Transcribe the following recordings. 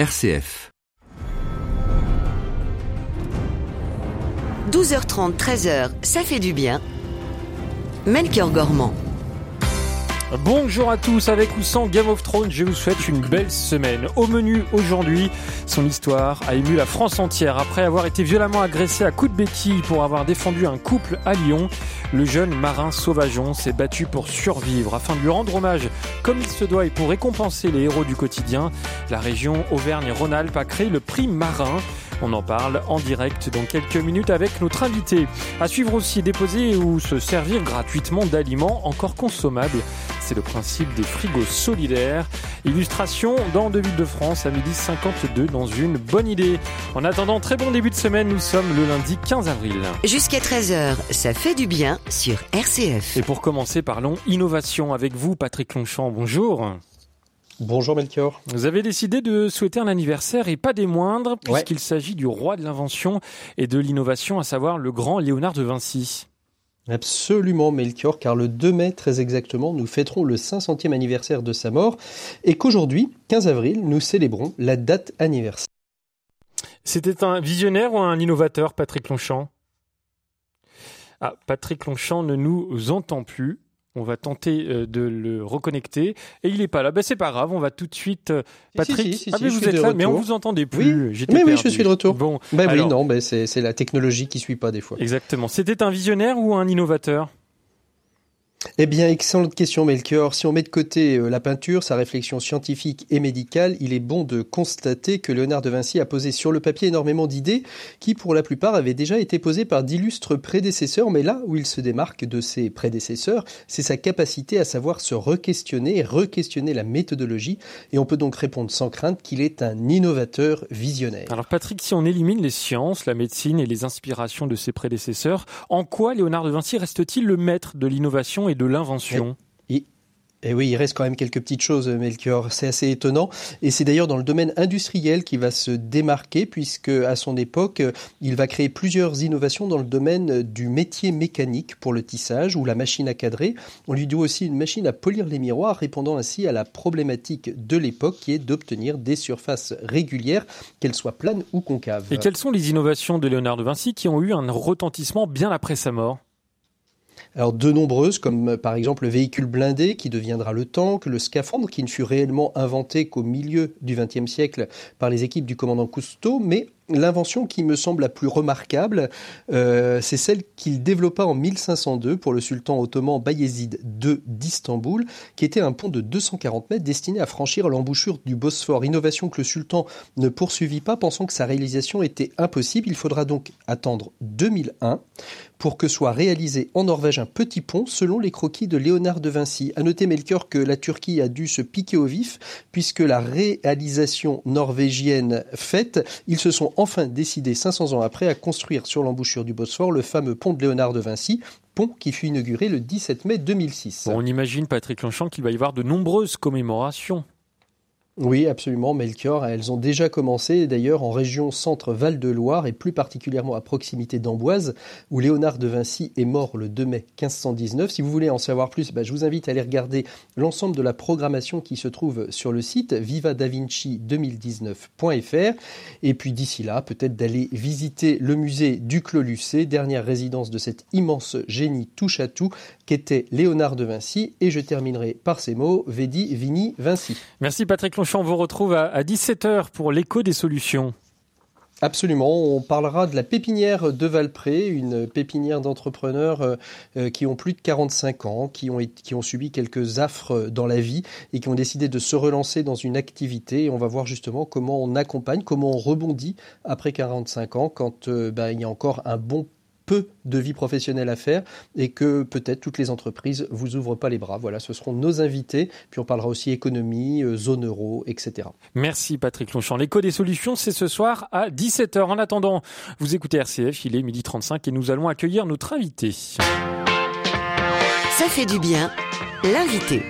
RCF. 12h30, 13h, ça fait du bien. Melchior Gormand. Bonjour à tous, avec ou sans Game of Thrones, je vous souhaite une belle semaine. Au menu aujourd'hui, son histoire a ému la France entière. Après avoir été violemment agressé à coups de béquille pour avoir défendu un couple à Lyon, le jeune marin Sauvageon s'est battu pour survivre. Afin de lui rendre hommage comme il se doit et pour récompenser les héros du quotidien, la région Auvergne-Rhône-Alpes a créé le prix Marin. On en parle en direct dans quelques minutes avec notre invité. À suivre aussi déposer ou se servir gratuitement d'aliments encore consommables. C'est le principe des frigos solidaires. Illustration dans Deux villes de France à midi 52 dans une bonne idée. En attendant, très bon début de semaine. Nous sommes le lundi 15 avril. Jusqu'à 13h, ça fait du bien sur RCF. Et pour commencer, parlons innovation avec vous, Patrick Longchamp. Bonjour. Bonjour Melchior. Vous avez décidé de souhaiter un anniversaire et pas des moindres, puisqu'il s'agit du roi de l'invention et de l'innovation, à savoir le grand Léonard de Vinci. Absolument Melchior, car le 2 mai très exactement, nous fêterons le 500e anniversaire de sa mort et qu'aujourd'hui, 15 avril, nous célébrons la date anniversaire. C'était un visionnaire ou un innovateur, Patrick Longchamp? Ah, Patrick Longchamp ne nous entend plus. On va tenter euh, de le reconnecter et il est pas là. Ben c'est pas grave, on va tout de suite. Euh, Patrick, ah, mais vous êtes là, mais on vous entendait plus. Oui, mais oui, je suis de retour. Bon, ben oui, non, ben c'est la technologie qui suit pas des fois. Exactement. C'était un visionnaire ou un innovateur? Eh bien, excellente question, Melchior. Si on met de côté euh, la peinture, sa réflexion scientifique et médicale, il est bon de constater que Léonard de Vinci a posé sur le papier énormément d'idées qui, pour la plupart, avaient déjà été posées par d'illustres prédécesseurs. Mais là où il se démarque de ses prédécesseurs, c'est sa capacité à savoir se re-questionner et re-questionner la méthodologie. Et on peut donc répondre sans crainte qu'il est un innovateur visionnaire. Alors, Patrick, si on élimine les sciences, la médecine et les inspirations de ses prédécesseurs, en quoi Léonard de Vinci reste-t-il le maître de l'innovation et de l'invention. Et oui, il reste quand même quelques petites choses, Melchior. C'est assez étonnant. Et c'est d'ailleurs dans le domaine industriel qu'il va se démarquer, puisque à son époque, il va créer plusieurs innovations dans le domaine du métier mécanique pour le tissage ou la machine à cadrer. On lui doit aussi une machine à polir les miroirs, répondant ainsi à la problématique de l'époque qui est d'obtenir des surfaces régulières, qu'elles soient planes ou concaves. Et quelles sont les innovations de Léonard de Vinci qui ont eu un retentissement bien après sa mort? Alors de nombreuses, comme euh, par exemple le véhicule blindé qui deviendra le tank, le scaphandre qui ne fut réellement inventé qu'au milieu du XXe siècle par les équipes du commandant Cousteau, mais L'invention qui me semble la plus remarquable, euh, c'est celle qu'il développa en 1502 pour le sultan ottoman Bayezid II d'Istanbul, qui était un pont de 240 mètres destiné à franchir l'embouchure du Bosphore. Innovation que le sultan ne poursuivit pas, pensant que sa réalisation était impossible. Il faudra donc attendre 2001 pour que soit réalisé en Norvège un petit pont selon les croquis de Léonard de Vinci. À noter, Melchior, que la Turquie a dû se piquer au vif puisque la réalisation norvégienne faite, ils se sont enfin décidé 500 ans après à construire sur l'embouchure du Bosphore le fameux pont de Léonard de Vinci, pont qui fut inauguré le 17 mai 2006. on imagine, Patrick Longchamp, qu'il va y avoir de nombreuses commémorations. Oui, absolument, Melchior. Elles ont déjà commencé, d'ailleurs, en région centre-Val-de-Loire et plus particulièrement à proximité d'Amboise, où Léonard de Vinci est mort le 2 mai 1519. Si vous voulez en savoir plus, bah, je vous invite à aller regarder l'ensemble de la programmation qui se trouve sur le site vivadavinci2019.fr. Et puis d'ici là, peut-être d'aller visiter le musée du Clos Lucé, dernière résidence de cet immense génie touche à tout qu'était Léonard de Vinci. Et je terminerai par ces mots, Vedi, Vini, Vinci. Merci Patrick on vous retrouve à 17h pour l'écho des solutions. Absolument, on parlera de la pépinière de Valpré, une pépinière d'entrepreneurs euh, euh, qui ont plus de 45 ans, qui ont, qui ont subi quelques affres dans la vie et qui ont décidé de se relancer dans une activité. Et on va voir justement comment on accompagne, comment on rebondit après 45 ans quand euh, bah, il y a encore un bon peu de vie professionnelle à faire et que peut-être toutes les entreprises vous ouvrent pas les bras. Voilà, ce seront nos invités. Puis on parlera aussi économie, euh, zone euro, etc. Merci Patrick Longchamp. L'écho des solutions, c'est ce soir à 17h. En attendant, vous écoutez RCF, il est midi 35 et nous allons accueillir notre invité. Ça fait du bien, l'invité.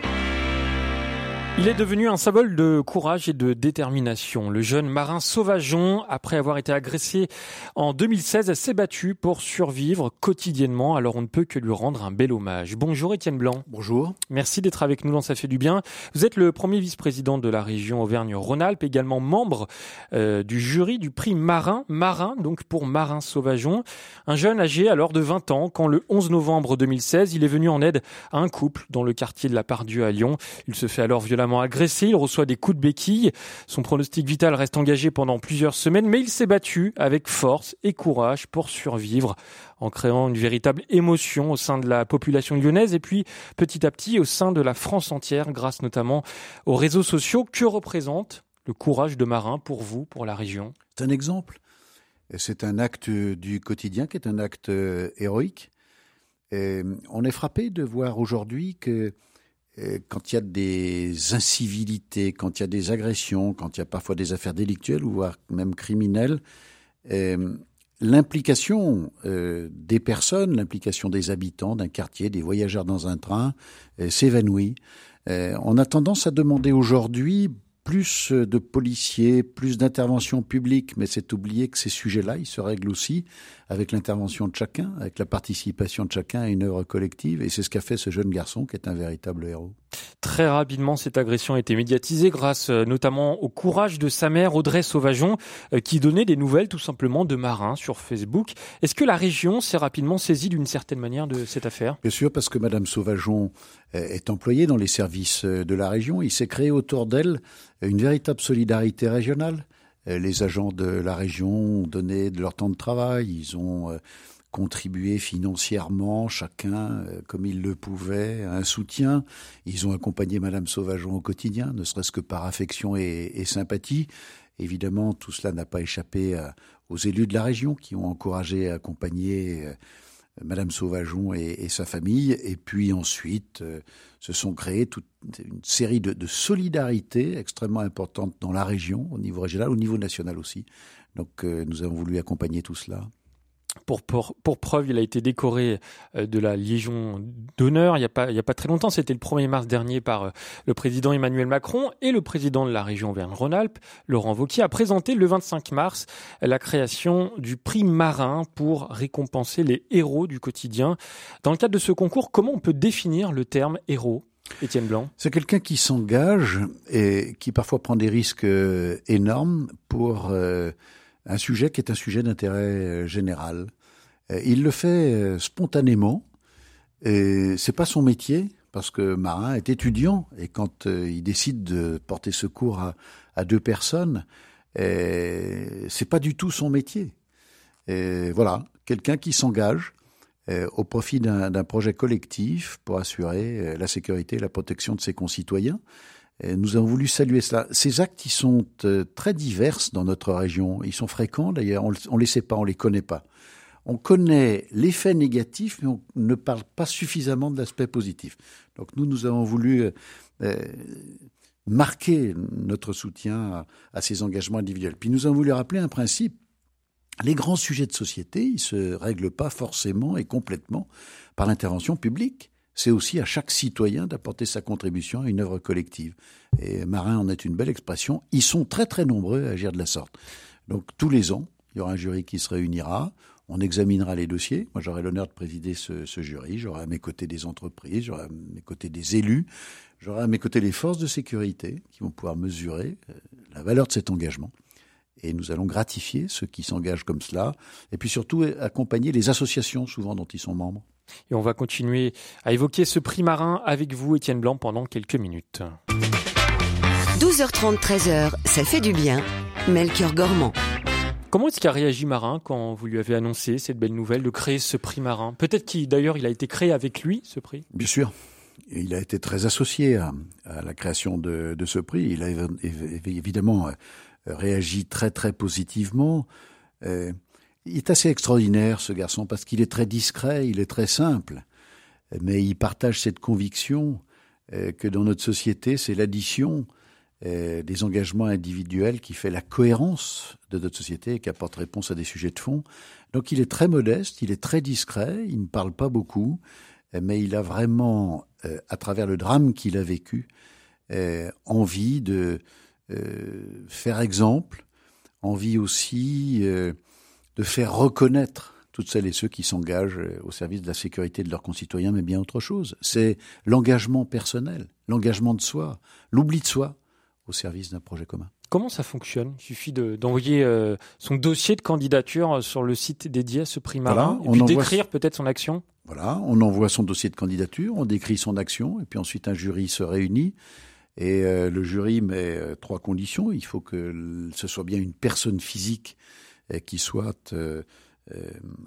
Il est devenu un symbole de courage et de détermination. Le jeune marin Sauvageon, après avoir été agressé en 2016, s'est battu pour survivre quotidiennement. Alors on ne peut que lui rendre un bel hommage. Bonjour Étienne Blanc. Bonjour. Merci d'être avec nous dans Ça fait du bien. Vous êtes le premier vice-président de la région Auvergne-Rhône-Alpes, également membre euh, du jury du prix Marin, Marin donc pour Marin Sauvageon. Un jeune âgé alors de 20 ans quand le 11 novembre 2016, il est venu en aide à un couple dans le quartier de la Pardieu à Lyon. Il se fait alors violemment agressé, il reçoit des coups de béquille. Son pronostic vital reste engagé pendant plusieurs semaines, mais il s'est battu avec force et courage pour survivre en créant une véritable émotion au sein de la population lyonnaise et puis petit à petit au sein de la France entière grâce notamment aux réseaux sociaux. Que représente le courage de marin pour vous, pour la région C'est un exemple. C'est un acte du quotidien qui est un acte euh, héroïque. Et on est frappé de voir aujourd'hui que quand il y a des incivilités, quand il y a des agressions, quand il y a parfois des affaires délictuelles ou voire même criminelles, euh, l'implication euh, des personnes, l'implication des habitants d'un quartier, des voyageurs dans un train, s'évanouit. on a tendance à demander aujourd'hui plus de policiers, plus d'intervention publique, mais c'est oublier que ces sujets-là, ils se règlent aussi avec l'intervention de chacun, avec la participation de chacun à une œuvre collective, et c'est ce qu'a fait ce jeune garçon qui est un véritable héros. Très rapidement, cette agression a été médiatisée grâce euh, notamment au courage de sa mère, Audrey Sauvageon, euh, qui donnait des nouvelles tout simplement de marins sur Facebook. Est-ce que la région s'est rapidement saisie d'une certaine manière de cette affaire? Bien sûr, parce que Madame Sauvageon euh, est employée dans les services de la région. Il s'est créé autour d'elle une véritable solidarité régionale. Les agents de la région ont donné de leur temps de travail, ils ont contribué financièrement, chacun euh, comme il le pouvait, à un soutien. Ils ont accompagné Madame Sauvageon au quotidien, ne serait-ce que par affection et, sympathie. Évidemment, tout cela n'a pas échappé aux élus de la région qui ont encouragé et accompagné euh, Madame Sauvageon et, sa famille. Et puis ensuite, euh, se sont créées toute une série de, de solidarités extrêmement importantes dans la région, au niveau régional, au niveau national aussi. Donc nous avons voulu accompagner tout cela. Pour, pour, pour, preuve, il a été décoré euh, de la Légion d'honneur il n'y a, pas, il a pas très longtemps. C'était le 1er mars dernier par euh, le président Emmanuel Macron et le président de la région Auvergne-Rhône-Alpes, Laurent Wauquiez, a présenté le 25 mars la création du prix marin pour récompenser les héros du quotidien. Dans le cadre de ce concours, comment on peut définir le terme héros Étienne Blanc? C'est quelqu'un qui s'engage et qui parfois prend des risques euh, énormes pour un sujet qui est un sujet d'intérêt euh, général. Euh, il le fait euh, spontanément, et c'est pas son métier, parce que Marin est étudiant, et quand il décide de porter secours à, deux personnes, c'est pas du tout son métier. Voilà, quelqu'un qui s'engage au profit d'un projet collectif pour assurer la sécurité et la protection de ses concitoyens nous avons voulu saluer cela. Ces actes, ils sont euh, très divers dans notre région. Ils sont fréquents d'ailleurs. On ne les sait pas, on les connaît pas. On connaît l'effet négatif, mais on ne parle pas suffisamment de l'aspect positif. Donc nous, nous avons voulu euh, euh, marquer notre soutien à, ces engagements individuels. Puis nous avons voulu rappeler un principe. Les grands sujets de société, ils se règlent pas forcément et complètement par l'intervention publique c'est aussi à chaque citoyen d'apporter sa contribution à une œuvre collective. Et Marin en est une belle expression. Ils sont très très nombreux à agir de la sorte. Donc tous les ans, il y aura un jury qui se réunira. On examinera les dossiers. Moi, j'aurai l'honneur de présider ce, jury. J'aurai à mes côtés des entreprises, j'aurai à mes côtés des élus, j'aurai à mes côtés les forces de sécurité qui vont pouvoir mesurer euh, la valeur de cet engagement. Et nous allons gratifier ceux qui s'engagent comme cela, et puis surtout accompagner les associations souvent dont ils sont membres. Et on va continuer à évoquer ce prix marin avec vous, Étienne Blanc, pendant quelques minutes. 12h30, 13h, ça fait du bien. Melchior Gormand. Comment est-ce qu'a réagi Marin quand vous lui avez annoncé cette belle nouvelle de créer ce prix Marin Peut-être qu'il d'ailleurs il a été créé avec lui ce prix? Bien sûr, il a été très associé à, la création de, ce prix. Il a évidemment euh, réagi très très positivement. Euh, il est assez extraordinaire, ce garçon, parce qu'il est très discret, il est très simple, mais il partage cette conviction euh, que dans notre société, c'est l'addition euh, des engagements individuels qui fait la cohérence de notre société et qui apporte réponse à des sujets de fond. Donc il est très modeste, il est très discret, il ne parle pas beaucoup, mais il a vraiment, euh, à travers le drame qu'il a vécu, envie de faire exemple, envie aussi de faire reconnaître toutes celles et ceux qui s'engagent au service de la sécurité de leurs concitoyens, mais bien autre chose. C'est l'engagement personnel, l'engagement de soi, l'oubli de soi au service d'un projet commun. Comment ça fonctionne? Il suffit d'envoyer euh, son dossier de candidature sur le site dédié à ce prix marin et puis d'écrire peut-être son action? Voilà, on envoie son dossier de candidature, on décrit son action et puis ensuite un jury se réunit et euh, le jury met euh, trois conditions. Il faut que ce soit bien une personne physique qui soit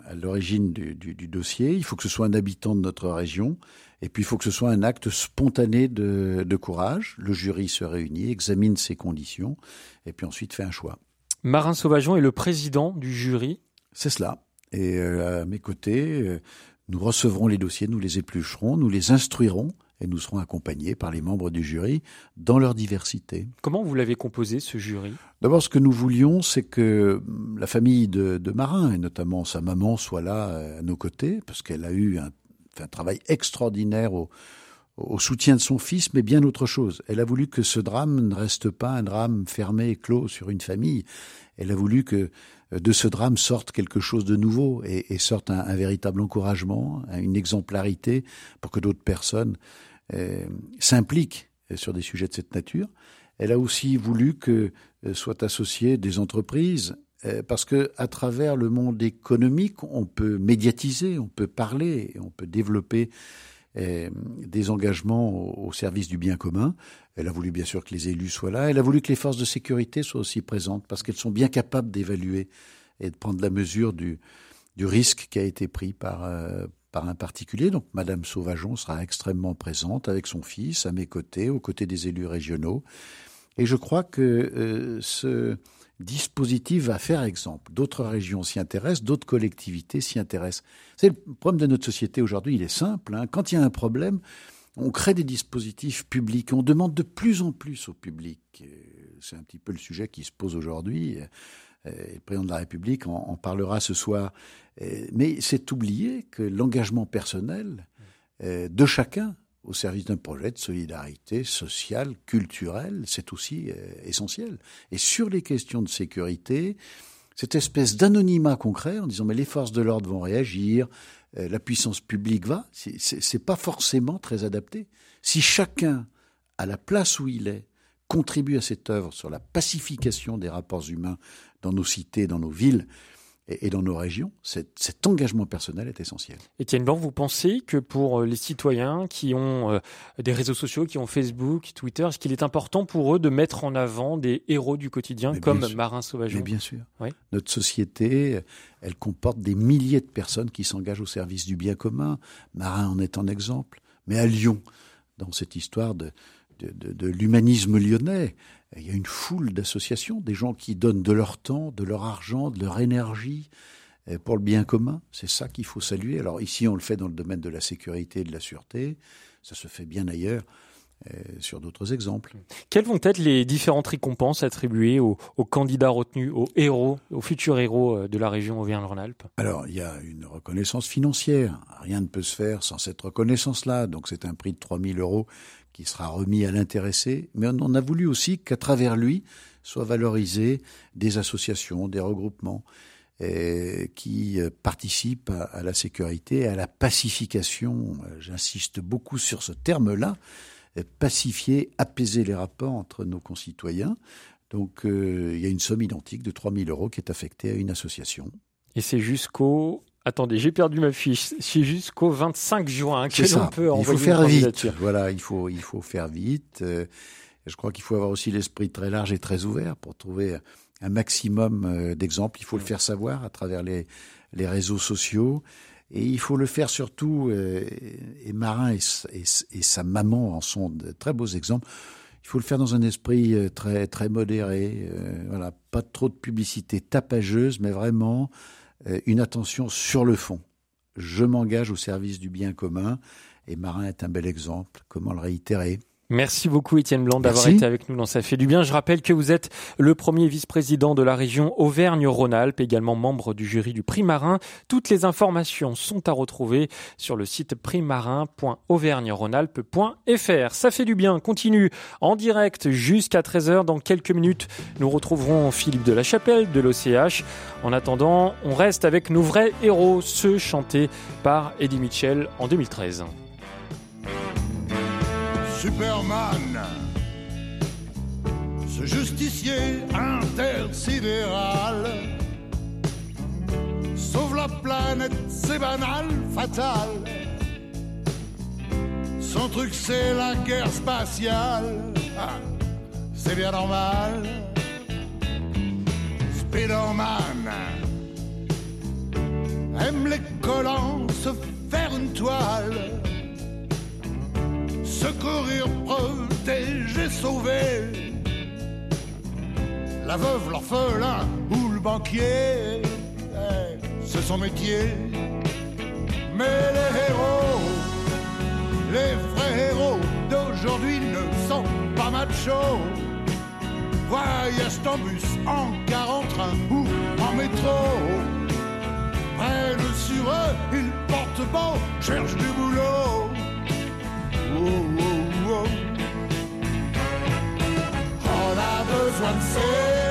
à l'origine du, du, dossier. Il faut que ce soit un habitant de notre région et puis il faut que ce soit un acte spontané de, de courage. Le jury se réunit, examine ses conditions, et puis ensuite fait un choix. Marin Sauvageon est le président du jury. C'est cela. Et euh, à mes côtés, euh, nous recevrons les dossiers, nous les éplucherons, nous les instruirons et nous serons accompagnés par les membres du jury dans leur diversité. Comment vous l'avez composé, ce jury? D'abord, ce que nous voulions, c'est que la famille de, de Marin, et notamment sa maman, soit là euh, à nos côtés, parce qu'elle a eu un travail extraordinaire au, au soutien de son fils, mais bien autre chose. Elle a voulu que ce drame ne reste pas un drame fermé et clos sur une famille. Elle a voulu que euh, de ce drame sorte quelque chose de nouveau et, et sorte un, un, véritable encouragement, une exemplarité pour que d'autres personnes euh, s'impliquent sur des sujets de cette nature. Elle a aussi voulu que euh, soient associées des entreprises, euh, parce que à travers le monde économique, on peut médiatiser, on peut parler, on peut développer euh, des engagements au, service du bien commun. Elle a voulu bien sûr que les élus soient là. Elle a voulu que les forces de sécurité soient aussi présentes parce qu'elles sont bien capables d'évaluer et de prendre la mesure du, du risque qui a été pris par, euh, par un particulier. Donc Madame Sauvageon sera extrêmement présente avec son fils à mes côtés, aux côtés des élus régionaux. Et je crois que euh, ce dispositif va faire exemple. D'autres régions s'y intéressent, d'autres collectivités s'y intéressent. C'est le problème de notre société aujourd'hui, il est simple. Hein. Quand il y a un problème, on crée des dispositifs publics, on demande de plus en plus au public. C'est un petit peu le sujet qui se pose aujourd'hui. Le président de la République en, parlera ce soir. Mais c'est oublier que l'engagement personnel euh, de chacun au service d'un projet de solidarité sociale, culturelle, c'est aussi euh, essentiel. Et sur les questions de sécurité, cette espèce d'anonymat concret en disant mais les forces de l'ordre vont réagir, euh, la puissance publique va, c'est pas forcément très adapté. Si chacun, à la place où il est, contribue à cette œuvre sur la pacification des rapports humains dans nos cités, dans nos villes, et, dans nos régions, cet, cet, engagement personnel est essentiel. Étienne Blanc, vous pensez que pour euh, les citoyens qui ont euh, des réseaux sociaux, qui ont Facebook, Twitter, est-ce qu'il est important pour eux de mettre en avant des héros du quotidien comme Marin Sauvageon? Mais bien sûr. Oui. Notre société, elle comporte des milliers de personnes qui s'engagent au service du bien commun. Marin en est un exemple. Mais à Lyon, dans cette histoire de, de, de, de l'humanisme lyonnais, il y a une foule d'associations, des gens qui donnent de leur temps, de leur argent, de leur énergie euh, pour le bien commun. C'est ça qu'il faut saluer. Alors ici, on le fait dans le domaine de la sécurité et de la sûreté. Ça se fait bien ailleurs. Euh, sur d'autres exemples. Quelles vont être les différentes récompenses attribuées aux, aux, candidats retenus, aux héros, aux futurs héros euh, de la région Auvergne-Rhône-Alpes? Alors, il y a une reconnaissance financière. Rien ne peut se faire sans cette reconnaissance-là. Donc, c'est un prix de 3000 euros qui sera remis à l'intéressé, mais on a voulu aussi qu'à travers lui soient valorisées des associations, des regroupements euh, qui euh, participent à, la sécurité, à la pacification. Euh, j'insiste beaucoup sur ce terme-là, pacifier, apaiser les rapports entre nos concitoyens. Donc il y a une somme identique de 3000 euros qui est affectée à une association. Et c'est jusqu'au Attendez, j'ai perdu ma fiche. C'est jusqu'au 25 juin que l'on peut envoyer Il faut faire vite. Voilà, il faut, il faut faire vite. Euh, je crois qu'il faut avoir aussi l'esprit très large et très ouvert pour trouver un maximum euh, d'exemples. Il faut le faire savoir à travers les, les réseaux sociaux. Et il faut le faire surtout, euh, et Marin et, et, et, sa maman en sont de très beaux exemples, il faut le faire dans un esprit très, très modéré. voilà, pas trop de publicité tapageuse, mais vraiment euh, une attention sur le fond. Je m'engage au service du bien commun et Marin est un bel exemple. Comment le réitérer? Merci beaucoup Étienne Blanc d'avoir été avec nous dans Ça fait du bien. Je rappelle que vous êtes le premier vice-président de la région Auvergne-Rhône-Alpes, également membre du jury du prix marin. Toutes les informations sont à retrouver sur le site primarin.auvergne-rhône-alpes.fr. Ça fait du bien, continue en direct jusqu'à 13h. Dans quelques minutes, nous retrouverons Philippe de la Chapelle de l'OCH. En attendant, on reste avec nos vrais héros, ceux chantés par Eddie Mitchell en 2013. Superman, ce justicier intersidéral, sauve la planète, c'est banal, fatal. Son truc c'est la guerre spatiale, ah, c'est bien normal. Spiderman aime les collants, se faire une toile secourir, protéger, sauver. La veuve, l'orphelin ou le banquier, eh, c'est son métier. Mais les héros, les vrais héros d'aujourd'hui ne sont pas machos. Voyagent en bus, en car, en train ou en métro. Prennent sur eux, ils portent bon, cherchent du boulot. On a besoin de ces héros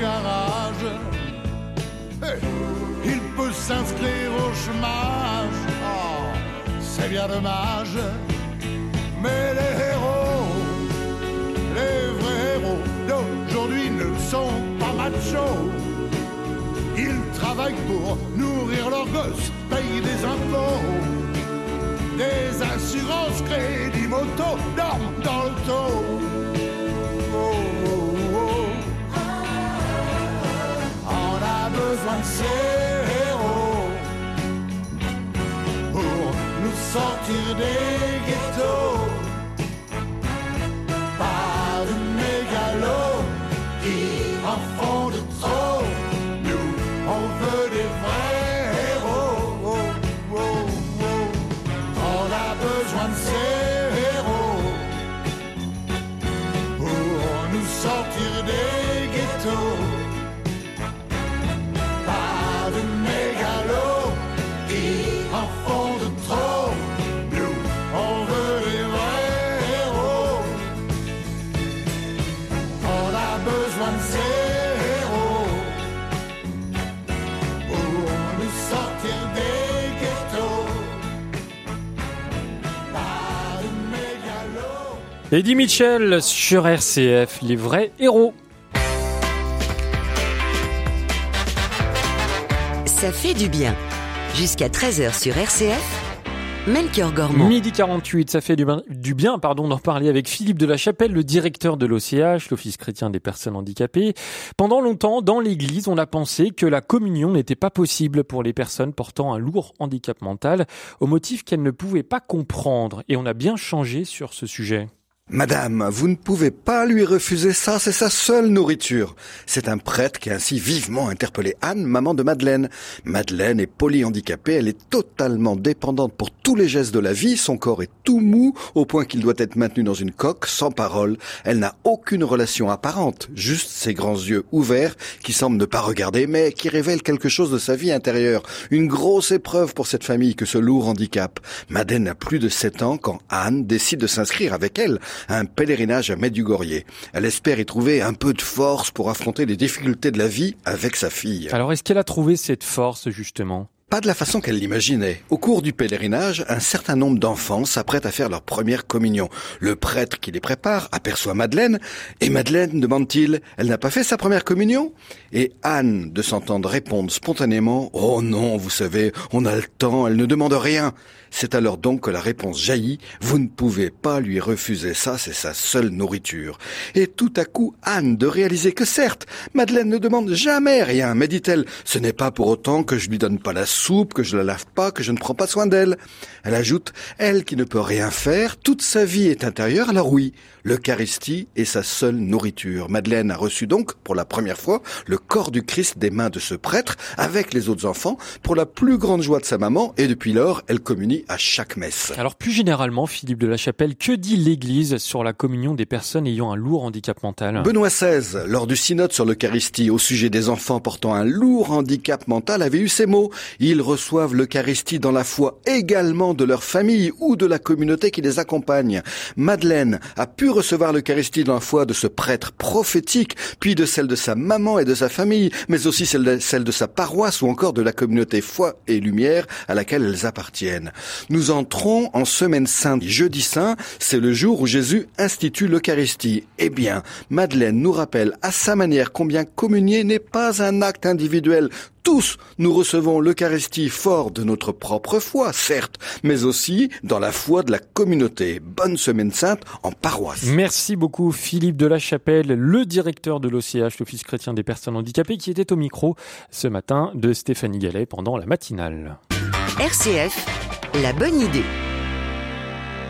garage. Hey, il peut s'inscrire au chômage. Oh, c'est bien dommage. Mais les héros, les vrais héros d'aujourd'hui ne sont pas machos. Ils travaillent pour nourrir leurs gosses, payent des impôts, des assurances, crédits moto, dorment dans le taux. Ces héros pour nous sortir des ghettos. Eddie Mitchell sur RCF, les vrais héros. Ça fait du bien. Jusqu'à 13h sur RCF, Melchior Gormand. Midi 48, ça fait du bien, du bien pardon, d'en parler avec Philippe de la Chapelle, le directeur de l'OCH, l'Office chrétien des personnes handicapées. Pendant longtemps, dans l'église, on a pensé que la communion n'était pas possible pour les personnes portant un lourd handicap mental, au motif qu'elles ne pouvaient pas comprendre. Et on a bien changé sur ce sujet. Madame, vous ne pouvez pas lui refuser ça, c'est sa seule nourriture. C'est un prêtre qui a ainsi vivement interpellé Anne, maman de Madeleine. Madeleine est polyhandicapée, elle est totalement dépendante pour tous les gestes de la vie, son corps est tout mou au point qu'il doit être maintenu dans une coque, sans parole. Elle n'a aucune relation apparente, juste ses grands yeux ouverts qui semblent ne pas regarder mais qui révèlent quelque chose de sa vie intérieure. Une grosse épreuve pour cette famille que ce lourd handicap. Madeleine a plus de 7 ans quand Anne décide de s'inscrire avec elle un pèlerinage à Medjugorje. Elle espère y trouver un peu de force pour affronter les difficultés de la vie avec sa fille. Alors, est-ce qu'elle a trouvé cette force, justement? Pas de la façon qu'elle l'imaginait. Au cours du pèlerinage, un certain nombre d'enfants s'apprêtent à faire leur première communion. Le prêtre qui les prépare aperçoit Madeleine, et Madeleine, demande-t-il, elle n'a pas fait sa première communion? Et Anne, de s'entendre répondre spontanément, Oh non, vous savez, on a le temps, elle ne demande rien. C'est alors donc que la réponse jaillit, vous ne pouvez pas lui refuser ça, c'est sa seule nourriture. Et tout à coup, Anne de réaliser que certes, Madeleine ne demande jamais rien, mais dit-elle, ce n'est pas pour autant que je lui donne pas la soupe, que je la lave pas, que je ne prends pas soin d'elle. Elle ajoute, elle qui ne peut rien faire, toute sa vie est intérieure, alors oui, l'Eucharistie est sa seule nourriture. Madeleine a reçu donc, pour la première fois, le corps du Christ des mains de ce prêtre, avec les autres enfants, pour la plus grande joie de sa maman, et depuis lors, elle communie à chaque messe. Alors plus généralement, Philippe de la Chapelle, que dit l'Église sur la communion des personnes ayant un lourd handicap mental? Benoît XVI, lors du synode sur l'Eucharistie au sujet des enfants portant un lourd handicap mental, avait eu ces mots. Ils reçoivent l'Eucharistie dans la foi également de leur famille ou de la communauté qui les accompagne. Madeleine a pu recevoir l'Eucharistie dans la foi de ce prêtre prophétique, puis de celle de sa maman et de sa famille, mais aussi celle de, celle de sa paroisse ou encore de la communauté foi et lumière à laquelle elles appartiennent. Nous entrons en semaine sainte. Jeudi saint, c'est le jour où Jésus institue l'Eucharistie. Eh bien, Madeleine nous rappelle à sa manière combien communier n'est pas un acte individuel tous, nous recevons l'Eucharistie fort de notre propre foi, certes, mais aussi dans la foi de la communauté. Bonne semaine sainte en paroisse. Merci beaucoup Philippe de la Chapelle, le directeur de l'OCH, l'Office chrétien des personnes handicapées, qui était au micro ce matin de Stéphanie Gallet pendant la matinale. RCF, la bonne idée.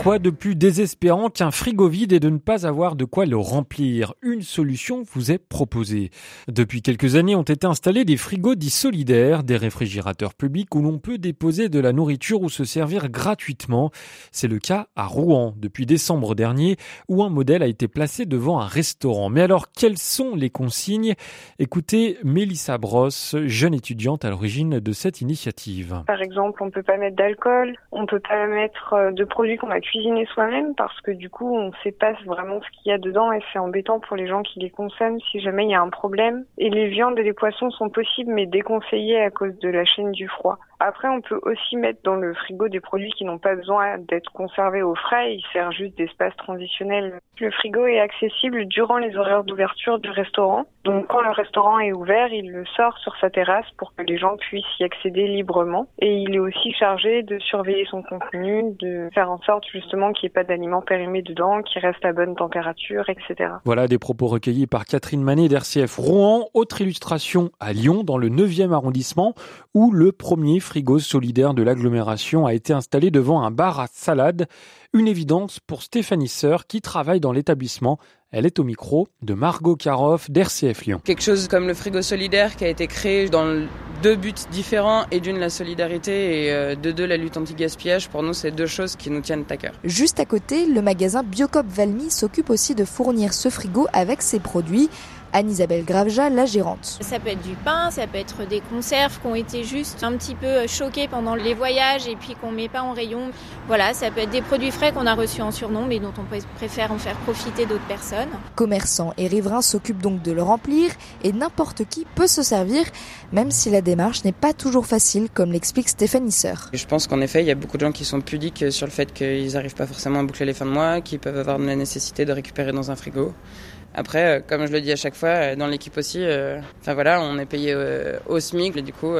Quoi de plus désespérant qu'un frigo vide et de ne pas avoir de quoi le remplir? Une solution vous est proposée. Depuis quelques années ont été installés des frigos dits solidaires, des réfrigérateurs publics où l'on peut déposer de la nourriture ou se servir gratuitement. C'est le cas à Rouen depuis décembre dernier où un modèle a été placé devant un restaurant. Mais alors quelles sont les consignes? Écoutez Mélissa Brosse, jeune étudiante à l'origine de cette initiative. Par exemple, on peut pas mettre d'alcool, on peut pas mettre euh, de produits qu'on a cuisiner soi-même parce que du coup on sait pas vraiment ce qu'il y a dedans et c'est embêtant pour les gens qui les consomment si jamais il y a un problème. Et les viandes et les poissons sont possibles mais déconseillés à cause de la chaîne du froid. Après, on peut aussi mettre dans le frigo des produits qui n'ont pas besoin d'être conservés au frais. Il sert juste d'espace transitionnel. Le frigo est accessible durant les horaires d'ouverture du restaurant. Donc, quand le restaurant est ouvert, il le sort sur sa terrasse pour que les gens puissent y accéder librement. Et il est aussi chargé de surveiller son contenu, de faire en sorte justement qu'il n'y ait pas d'aliments périmés dedans, qu'il reste à bonne température, etc. Voilà des propos recueillis par Catherine Manet d'RCF Rouen. Autre illustration à Lyon, dans le 9e arrondissement, où le premier frigo solidaire de l'agglomération a été installé devant un bar à salade. Une évidence pour Stéphanie Sœur qui travaille dans l'établissement. Elle est au micro de Margot Caroff d'RCF Lyon. Quelque chose comme le frigo solidaire qui a été créé dans deux buts différents et d'une la solidarité et euh, de deux la lutte anti-gaspillage. Pour nous, c'est deux choses qui nous tiennent à cœur. Juste à côté, le magasin Biocop Valmy s'occupe aussi de fournir ce frigo avec ses produits. Anne-Isabelle Graveja, la gérante. Ça peut être du pain, ça peut être des conserves qui ont été juste un petit peu choquées pendant les voyages et puis qu'on met pas en rayon. Voilà, ça peut être des produits frais qu'on a reçus en surnom mais dont on préfère en faire profiter d'autres personnes. Commerçants et riverains s'occupent donc de le remplir et n'importe qui peut se servir, même si la démarche n'est pas toujours facile, comme l'explique Stéphanie Sœur. Je pense qu'en effet, il y a beaucoup de gens qui sont pudiques sur le fait qu'ils n'arrivent pas forcément à boucler les fins de mois, qui peuvent avoir la nécessité de récupérer dans un frigo. Après, euh, comme je le dis à chaque fois, euh, dans l'équipe aussi, euh, voilà, on est payé au SMIC, et du coup,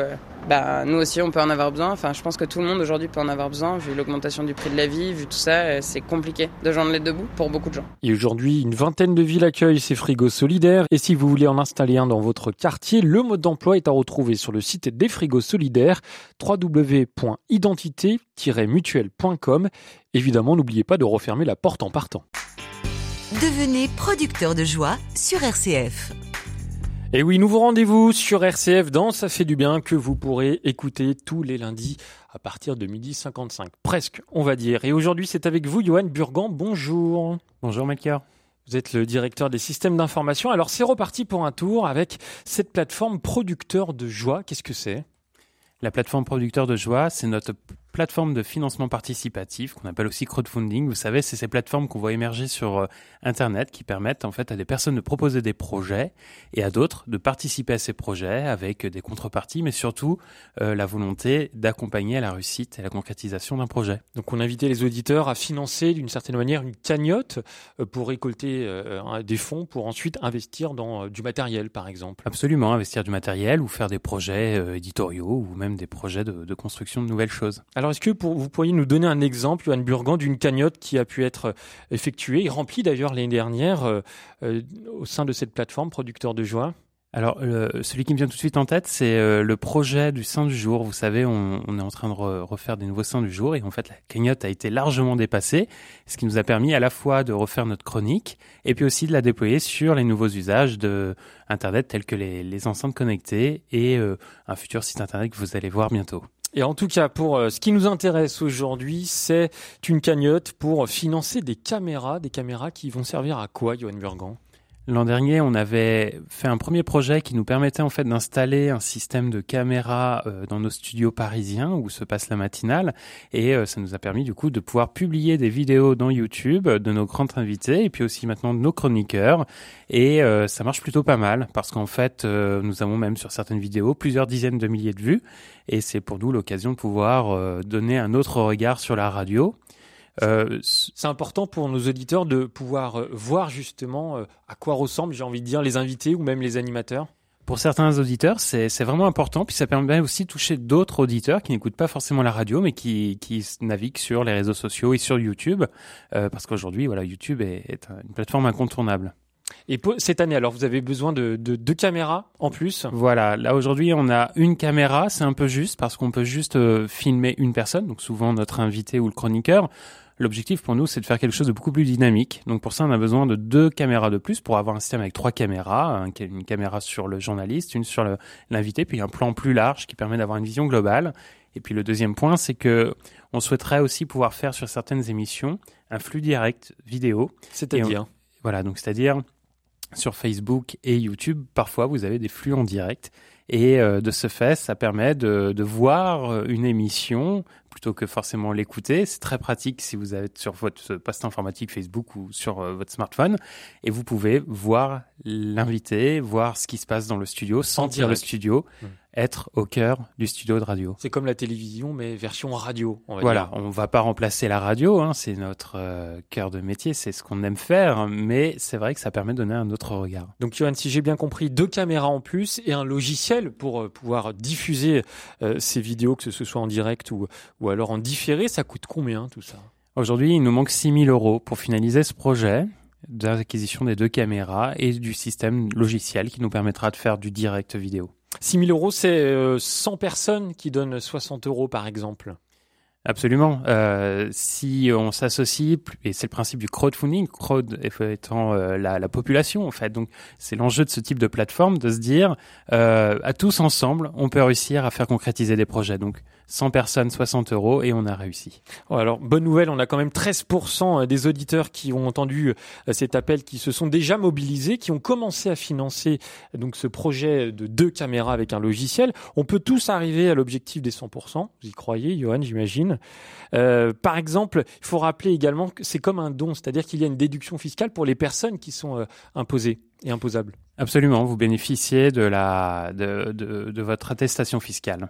bah, nous aussi, on peut en avoir besoin. Enfin, je pense que tout le monde aujourd'hui peut en avoir besoin, vu l'augmentation du prix de la vie, vu tout ça, c'est compliqué de joindre les deux bouts pour beaucoup de gens. Et aujourd'hui, une vingtaine de villes accueillent ces frigos solidaires. Et si vous voulez en installer un dans votre quartier, le mode d'emploi est à retrouver sur le site des frigos solidaires, www.identité-mutuelle.com. Évidemment, n'oubliez pas de refermer la porte en partant. Devenez producteur de joie sur RCF. Et oui, nouveau rendez-vous sur RCF dans Ça fait du bien que vous pourrez écouter tous les lundis à partir de midi 55. Presque, on va dire. Et aujourd'hui, c'est avec vous, Johan Burgan. Bonjour. Bonjour, Melchior. Vous êtes le directeur des systèmes d'information. Alors, c'est reparti pour un tour avec cette plateforme producteur de joie. Qu'est-ce que c'est? La plateforme producteur de joie, c'est notre plateforme de financement participatif qu'on appelle aussi crowdfunding. Vous savez, c'est ces plateformes qu'on voit émerger sur euh, Internet qui permettent en fait à des personnes de proposer des projets et à d'autres de participer à ces projets avec des contreparties, mais surtout euh, la volonté d'accompagner à la réussite et la concrétisation d'un projet. Donc on invitait les auditeurs à financer d'une certaine manière une cagnotte euh, pour récolter des fonds pour ensuite investir dans du matériel par exemple. Absolument, investir du matériel ou faire des projets éditoriaux ou même des projets de, de construction de nouvelles choses. Alors est-ce que vous pourriez nous donner un exemple, Johan Burgan, d'une cagnotte qui a pu être effectuée et remplie d'ailleurs l'année dernière euh, euh, au sein de cette plateforme producteur de joie? Alors, celui qui me vient tout de suite en tête, c'est euh, le projet du Saint du jour. Vous savez, on, est en train de refaire des nouveaux Saints du jour et en fait, la cagnotte a été largement dépassée, ce qui nous a permis à la fois de refaire notre chronique et puis aussi de la déployer sur les nouveaux usages de Internet tels que les, les enceintes connectées et un futur site Internet que vous allez voir bientôt. Et en tout cas, pour euh, ce qui nous intéresse aujourd'hui, c'est une cagnotte pour financer des caméras, des caméras qui vont servir à quoi, Johan Burgan? L'an dernier, on avait fait un premier projet qui nous permettait en fait d'installer un système de caméras euh, dans nos studios parisiens où se passe la matinale. Et euh, ça nous a permis du coup de pouvoir publier des vidéos dans YouTube de nos grands invités et puis aussi maintenant de nos chroniqueurs. Et euh, ça marche plutôt pas mal parce qu'en fait nous avons même sur certaines vidéos plusieurs dizaines de milliers de vues. Et c'est pour nous l'occasion de pouvoir donner un autre regard sur la radio euh, c'est important pour nos auditeurs de pouvoir euh, voir justement euh, à quoi ressemblent, j'ai envie de dire, les invités ou même les animateurs. Pour certains auditeurs, c'est vraiment important. Puis ça permet aussi de toucher d'autres auditeurs qui n'écoutent pas forcément la radio, mais qui, qui naviguent sur les réseaux sociaux et sur YouTube, parce qu'aujourd'hui, voilà, YouTube est, est, une plateforme incontournable. Et pour cette année, alors, vous avez besoin de deux de, caméras en plus? Voilà, là aujourd'hui, on a une caméra, c'est un peu juste, parce qu'on peut juste filmer une personne, donc souvent notre invité ou le chroniqueur. L'objectif pour nous, c'est de faire quelque chose de beaucoup plus dynamique. Donc pour ça, on a besoin de deux caméras de plus pour avoir un système avec trois caméras, une caméra sur le journaliste, une sur l'invité, puis un plan plus large qui permet d'avoir une vision globale. Et puis le deuxième point, c'est que on souhaiterait aussi pouvoir faire sur certaines émissions un flux direct vidéo. C'est-à-dire Voilà, donc c'est-à-dire sur Facebook et YouTube, parfois vous avez des flux en direct. Et euh, de ce fait, ça permet de, de voir une émission plutôt que forcément l'écouter. C'est très pratique si vous êtes sur votre poste informatique Facebook ou sur euh, votre smartphone. Et vous pouvez voir l'invité, voir ce qui se passe dans le studio, sentir le studio. Mmh être au cœur du studio de radio. C'est comme la télévision, mais version radio. On va voilà, on va pas remplacer la radio, hein, c'est notre euh, cœur de métier, c'est ce qu'on aime faire, mais c'est vrai que ça permet de donner un autre regard. Donc Johan, si j'ai bien compris, deux caméras en plus et un logiciel pour euh, pouvoir diffuser euh, ces vidéos, que ce soit en direct ou, ou alors en différé, ça coûte combien tout ça? Aujourd'hui, il nous manque 6000 euros pour finaliser ce projet d'acquisition des deux caméras et du système logiciel qui nous permettra de faire du direct vidéo. 6 000 euros, c'est 100 euh, personnes qui donnent 60 euros, par exemple. Absolument. Euh, si on s'associe, et c'est le principe du crowdfunding, crowd étant euh, la, la, population en fait. Donc c'est l'enjeu de ce type de plateforme de se dire euh, à tous ensemble, on peut réussir à faire concrétiser des projets. Donc 100 personnes, 60 euros et on a réussi. alors bonne nouvelle, on a quand même 13% des auditeurs qui ont entendu euh, cet appel, qui se sont déjà mobilisés, qui ont commencé à financer donc ce projet de deux caméras avec un logiciel. On peut tous arriver à l'objectif des 100%. Vous y croyez, Johan, j'imagine. Euh, par exemple, il faut rappeler également que c'est comme un don, c'est-à-dire qu'il y a une déduction fiscale pour les personnes qui sont euh, imposées et imposables. Absolument, vous bénéficiez de, la, de, de, votre attestation fiscale.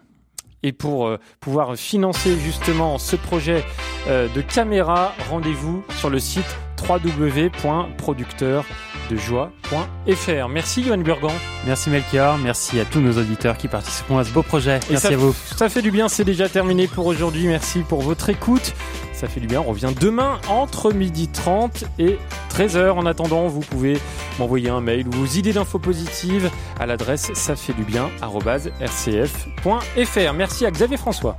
Et pour euh, pouvoir financer justement ce projet de caméra, rendez-vous sur le site www.producteur.com de joie.fr. Merci Yoann Burgan. Merci Melchior, merci à tous nos auditeurs qui participeront à ce beau projet. merci à vous. Ça fait du bien, c'est déjà terminé pour aujourd'hui. Merci pour votre écoute. Ça fait du bien, on revient demain entre 12h30 et 13h. En attendant, vous pouvez m'envoyer un mail ou vos idées d'infos positives à l'adresse ça du bien. Merci à Xavier François.